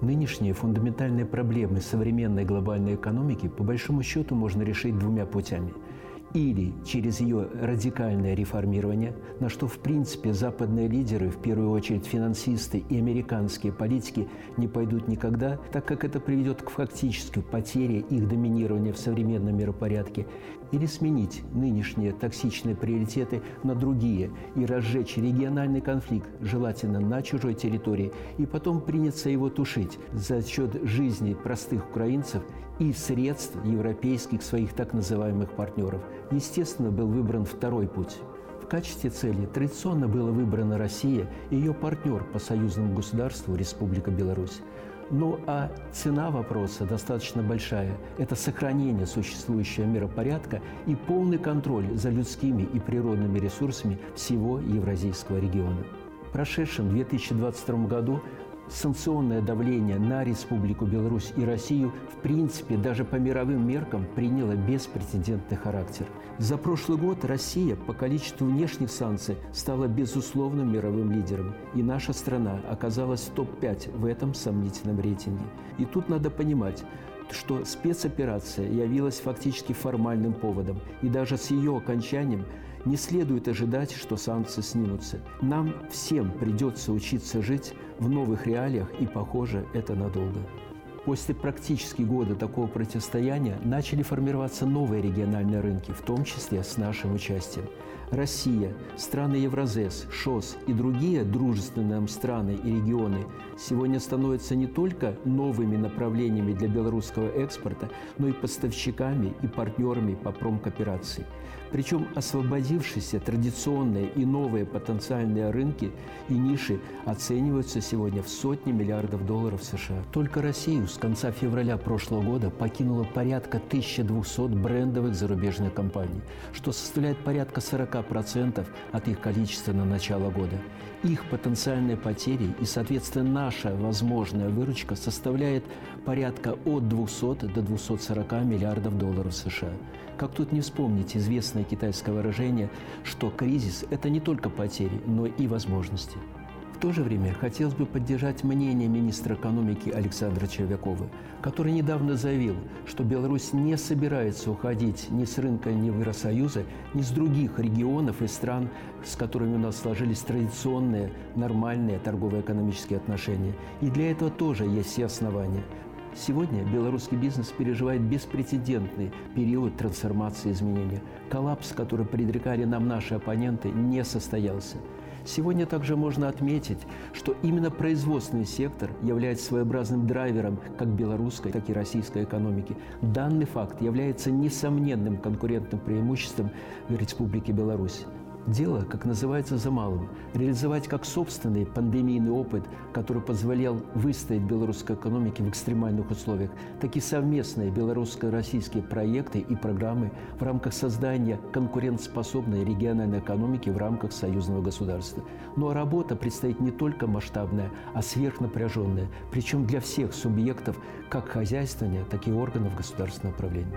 Нынешние фундаментальные проблемы современной глобальной экономики по большому счету можно решить двумя путями – или через ее радикальное реформирование, на что, в принципе, западные лидеры, в первую очередь финансисты и американские политики, не пойдут никогда, так как это приведет к фактической потере их доминирования в современном миропорядке, или сменить нынешние токсичные приоритеты на другие и разжечь региональный конфликт, желательно на чужой территории, и потом приняться его тушить за счет жизни простых украинцев и средств европейских своих так называемых партнеров. Естественно, был выбран второй путь. В качестве цели традиционно была выбрана Россия и ее партнер по союзному государству Республика Беларусь. Ну а цена вопроса достаточно большая. Это сохранение существующего миропорядка и полный контроль за людскими и природными ресурсами всего Евразийского региона. В прошедшем 2022 году санкционное давление на Республику Беларусь и Россию в принципе даже по мировым меркам приняло беспрецедентный характер. За прошлый год Россия по количеству внешних санкций стала безусловным мировым лидером, и наша страна оказалась в топ-5 в этом сомнительном рейтинге. И тут надо понимать, что спецоперация явилась фактически формальным поводом, и даже с ее окончанием не следует ожидать, что санкции снимутся. Нам всем придется учиться жить в новых реалиях, и, похоже, это надолго. После практически года такого противостояния начали формироваться новые региональные рынки, в том числе с нашим участием. Россия, страны Евразес, ШОС и другие дружественные нам страны и регионы сегодня становятся не только новыми направлениями для белорусского экспорта, но и поставщиками и партнерами по промкооперации. Причем освободившиеся традиционные и новые потенциальные рынки и ниши оцениваются сегодня в сотни миллиардов долларов США. Только Россию с конца февраля прошлого года покинуло порядка 1200 брендовых зарубежных компаний, что составляет порядка 40% от их количества на начало года. Их потенциальные потери и, соответственно, наша возможная выручка составляет порядка от 200 до 240 миллиардов долларов США. Как тут не вспомнить известное китайское выражение, что кризис – это не только потери, но и возможности. То же время хотелось бы поддержать мнение министра экономики Александра Червякова, который недавно заявил, что Беларусь не собирается уходить ни с рынка ни Евросоюза, ни с других регионов и стран, с которыми у нас сложились традиционные, нормальные торгово-экономические отношения. И для этого тоже есть все основания. Сегодня белорусский бизнес переживает беспрецедентный период трансформации и изменения. Коллапс, который предрекали нам наши оппоненты, не состоялся. Сегодня также можно отметить, что именно производственный сектор является своеобразным драйвером как белорусской, так и российской экономики. Данный факт является несомненным конкурентным преимуществом Республики Беларусь. Дело, как называется, за малым. Реализовать как собственный пандемийный опыт, который позволял выстоять белорусской экономике в экстремальных условиях, так и совместные белорусско-российские проекты и программы в рамках создания конкурентоспособной региональной экономики в рамках союзного государства. Но ну, а работа предстоит не только масштабная, а сверхнапряженная, причем для всех субъектов как хозяйствования, так и органов государственного управления.